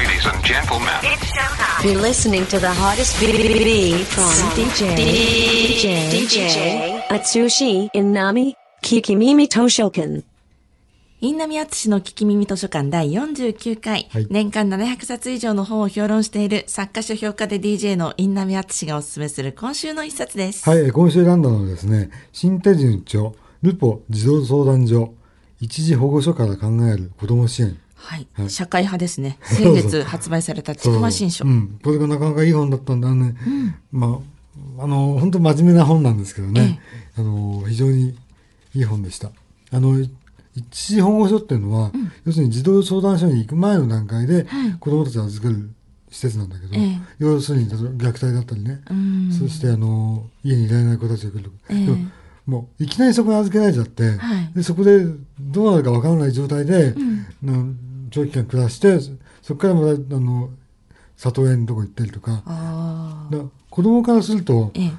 Ladies and gentlemen. You're listening to the hottest BBB from DJ DJ DJ Atsushi Inami Kikimimi Toshokan. インナミアツシの聞き耳図書館第49回、はい年間700冊以上の本を評論している作家書評家で DJ のインナミアツシがおすすめする今週の一冊です。はい、えー今週選んだのはですね、新手順著、ルポ児童相談所、一時保護所から考える子ども支援。はい、はい。社会派ですね。先月発売されたちくま新書。うん、これがなかなかいい本だったんだね。まあ、あの、本当真面目な本なんですけどね、あの、非常にいい本でした。あの、一時保護所っていうのは、要するに児童相談所に行く前の段階で、子供たちを預ける施設なんだけど、ええ。要するに虐待だったりね、うん。そしてあの家にいられない子たちが来る、ええ。でももういきなりそこに預けられちゃって、はい。でそこでどうなるかわからない状態で、の長期間暮らしてそこからまたあの里親のとこ行ったりとか。だから子供からするとええ。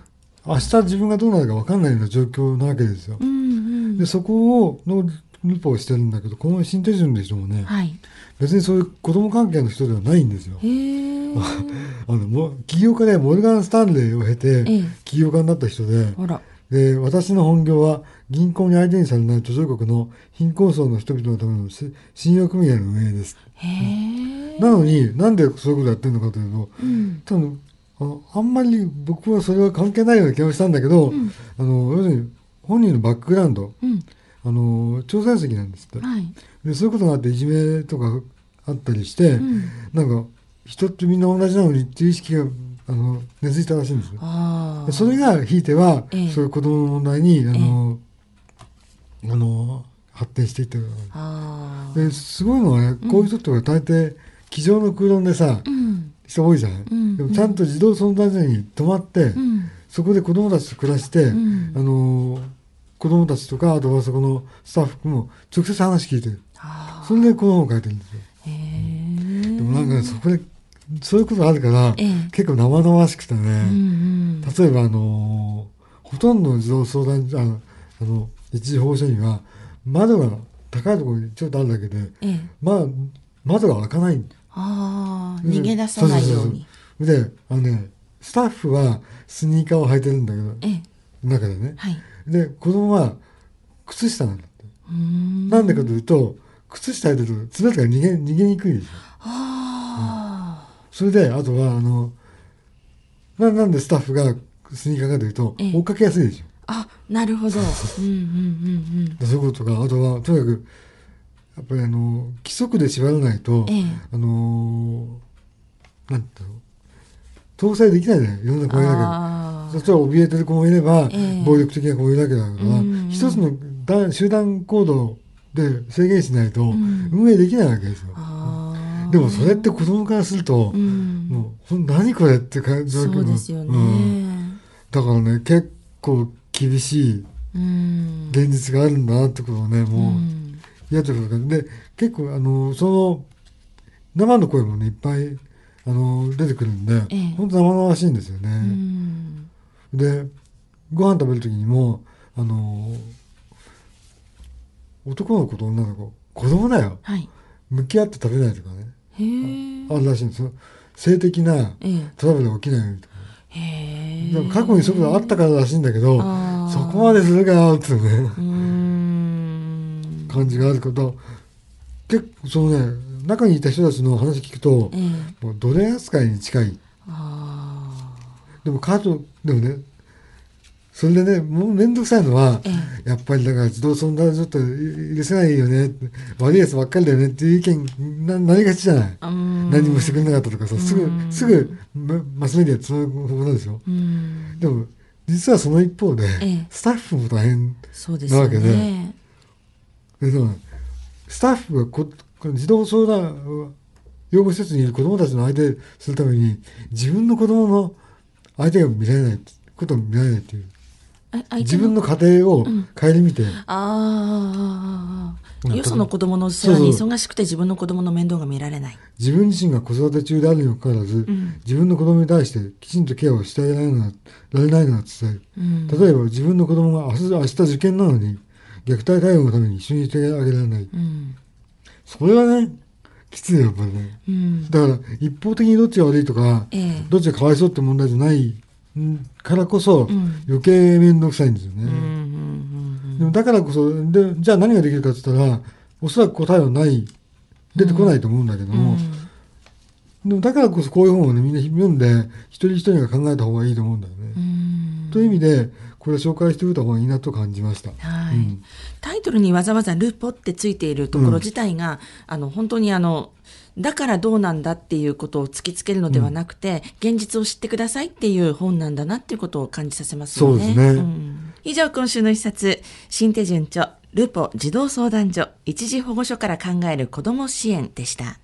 明日自分がどうなるかわかんないような状況なわけですよ。うんうん。でそこをのルポをしてるんだけどこの新手順の人もね、はい。別にそういう子供関係の人ではないんですよ。あのも起業家でモルガン・スタンレーを経てええ起業家になった人で、あら。で私の本業は銀行に相手にされない途上国の貧困層の人々のためのし信用組合の運営です。なのになんでそういうことやってるのかというとうん。多分あのあんまり僕はそれは関係ないような気がしたんだけど、あの要するに本人のバックグラウンドうん。あの挑戦席なんですって。はい。でそういうことがあっていじめとかあったりして、んなんか人ってみんな同じなのにっていう意識があの根付いたらしいんですそれがひいては、ええ。そういう子供の問題にあの、あの発展していって。ですごいのはねこういう人って大抵机上の空論でさ、うん。人多いじゃない、ん。でもちゃんと児童相談所に泊まって、うん。そこで子供たちと暮らして、ん。あの子供たちとかあとはそこのスタッフも直接話聞いてる。あそれでこの本を書いてるんですよ。でもなんかねそこでそういうことがあるから、ええ結構生々しくてね、うんうん。例えばあのほとんどの児童相談所あのあの一時保護所には窓が高いところにちょっとあるだけで、ええ。まあ、窓が開かないああ。逃げ出さないように。であのねスタッフはスニーカーを履いてるんだけどええ。中でねはい。で子供は靴下なんだって。なんでかというと靴下履いてると爪とか逃げ逃げにくいでしょあそれであとはあのななんでスタッフがスニーカーかというと、ええ追っかけやすいでしょあ。あ、なるほど。うんうんうんそういうことかあとはとにかくやっぱりあの規則で縛らないと、ええあのなんだろう統制できないじゃないいろんな子いなきゃああ。そしたら怯えてる子もいれば、ええ暴力的な子もいるわけだから、うん一つのだ集団行動で制限しないとん運営できないわけですよ。ああ。でもそれって子供からすると、うん。もう何これって感じそうですよね。うんだからね結構厳しいうん。現実があるんだなってことをねもううん嫌というかで結構あのその生の声もねいっぱいあの出てくるんで、ええ本当生々しいんですよね。うん。でご飯食べる時にもあの男の子と女の子子供だよはい。向き合って食べないとかね。あるらしいんですよ性的なええ。トラブルが起きないようにとかへえ。でも過去にそういうことがあったかららしいんだけどそこまでするかよっていうね。感じがあること結構そのね中にいた人たちの話聞くとええ。もう奴隷扱いに近いあでも家族でもねそれでねもう面倒くさいのは、えやっぱりだから児童相談所って許せないよね悪いやつばっかりだよねっていう意見ななりがちじゃない。何もしてくれなかったとかさすぐうん。すぐママスメディアつなぐ方法ですようん。でも実はその一方で、ええ。スタッフも大変なわけね。ででもスタッフがここの児童相談養護施設にいる子どもたちの相手するために自分の子供の相手が見られないことを見られないっていう自分の家庭を顧みて、ああ。なんかよその子供の世話に忙しくて自分の子供の面倒が見られない。自分自身が子育て中であるにもかかわらず、自分の子供に対してきちんとケアをしてあげられないられないのは伝える、うん。例えば自分の子供が明日明日受験なのに虐待対応のために一緒にいてあげられないうん。それはねきついよ、やっぱりね。うん。だから、一方的にどっちが悪いとか、ええどっちがかわいそうって問題じゃないんからこそ、ん。余計面倒くさいんですよね。うんうんうんでもだからこそ、で、じゃあ何ができるかって言ったら、おそらく答えはない、出てこないと思うんだけども、でもだからこそこういう本をね、みんな読んで、一人一人が考えた方がいいと思うんだよね。うん。という意味で、これ紹介しておいた方がいいなと感じました。はい、うん。タイトルにわざわざルポってついているところ自体が、あの本当にあのだからどうなんだっていうことを突きつけるのではなくて、現実を知ってくださいっていう本なんだなっていうことを感じさせますよね。そうですね。ん。以上今週の一冊新手順著ルポ児童相談所一時保護所から考える子ども支援でした。